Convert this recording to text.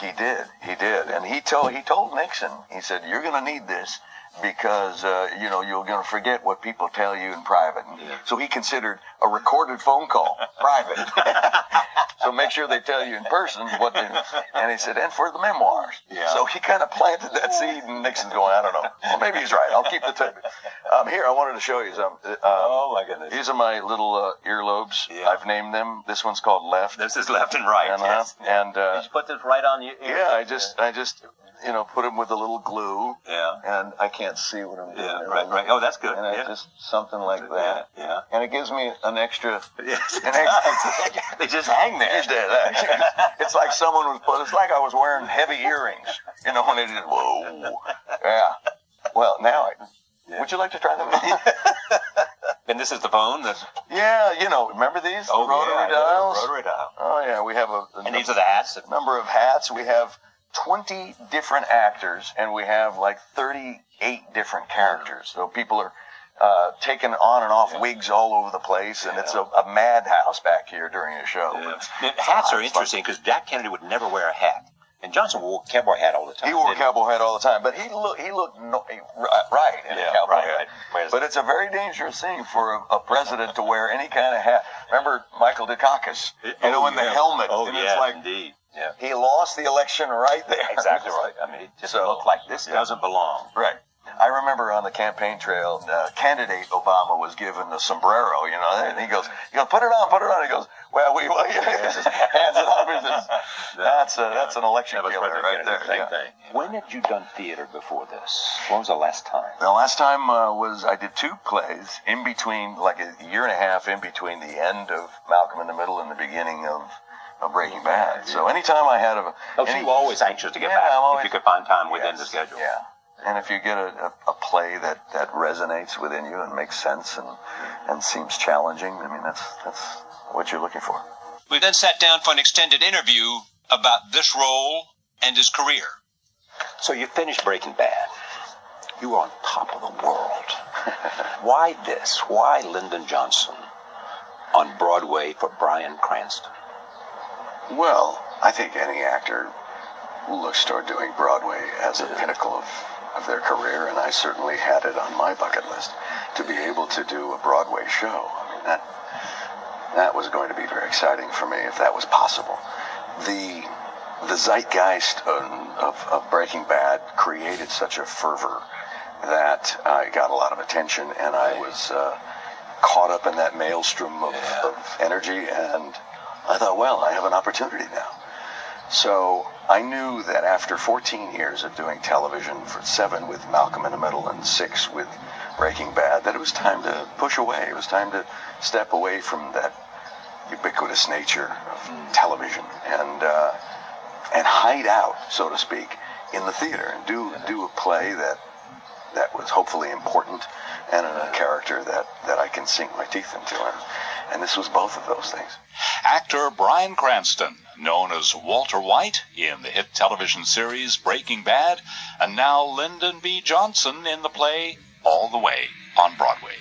He did. He did. And he told he told Nixon. He said, "You're going to need this because uh, you know you're going to forget what people tell you in private." And So he considered a recorded phone call private. so make sure they tell you in person what they. And he said, "And for the memoirs." Yeah. So he kind of planted that seed, and Nixon's going, "I don't know. Well, maybe he's right. I'll keep the tape." Um, here, I wanted to show you some. Uh, Oh my goodness. these are my little uh, earlobes. Yeah. I've named them. This one's called left. This is left and right. and, uh, yes. and uh, you put this right on your ear? yeah, I just, I just, you know, put them with a little glue, Yeah. and I can't see what I'm doing. Yeah. there. Right. Right. Oh, that's good. And I yeah. just something like that, Yeah. and it gives me an extra. Yes. An extra they just hang there. Here's that. It's like someone was put. It's like I was wearing heavy earrings. You know when they did. Whoa. Yeah. Well, now I. Would you like to try them? And this is the phone. That's yeah. You know, remember these oh rotary yeah, dials? Rotary dial. Oh yeah, we have a, a And these are the hats. That, number of hats. We have 20 different actors, and we have like 38 different characters. So people are uh, taking on and off wigs all over the place, and it's a, a madhouse back here during a show. yeah. Now, hats are interesting because Jack Kennedy would never wear a hat, and Johnson wore a cowboy hat all the time. He wore cowboy hat all the time, but he looked he looked no, he- right in Yeah, a cowboy right, hat. right. But it's a very dangerous thing for a, a president to wear any kind of hat. Remember Michael Dukakis, you know, Oh, in the helmet, Oh and yeah, it's like indeed. Yeah. he lost the election right there. Exactly right. I mean, it just So, looked like this yeah. doesn't belong. Right. I remember on the campaign trail, uh, candidate Obama was given the sombrero, you know, and he goes, he goes, put it on, put it on. He goes, well, we, well, yeah, hands it off. He That's a, that's an election That was killer President right Kennedy, there. Same yeah. thing. When had you done theater before this? When was the last time? The last time uh, was I did two plays in between, like a year and a half in between the end of Malcolm in the Middle and the beginning of, of Breaking Bad. So anytime I had a, Oh, so you were always anxious to get Yeah, back I'm always- if you could find time within the schedule. Yeah. And if you get a, a, a play that, that resonates within you and makes sense and, and seems challenging, I mean, that's, that's what you're looking for. We then sat down for an extended interview about this role and his career. So you finished Breaking Bad. You were on top of the world. Why this? Why Lyndon Johnson on Broadway for Bryan Cranston? Well, I think any actor looks toward doing Broadway as a pinnacle of, of their career, and I certainly had it on my bucket list to be able to do a Broadway show. I mean, that that was going to be very exciting for me if that was possible. The the zeitgeist of, of, Breaking Bad created such a fervor that I got a lot of attention, and I was uh, caught up in that maelstrom of, Yeah. of energy, and I thought, well, I have an opportunity now. So I knew that after 14 years of doing television, for seven with Malcolm in the Middle and six with Breaking Bad, that it was time to push away. It was time to step away from that ubiquitous nature of television and uh, and hide out, so to speak, in the theater and do do a play that that was hopefully important and a character that, that I can sink my teeth into. And, and this was both of those things. Actor Bryan Cranston, known as Walter White in the hit television series Breaking Bad, and now Lyndon B. Johnson in the play All the Way on Broadway.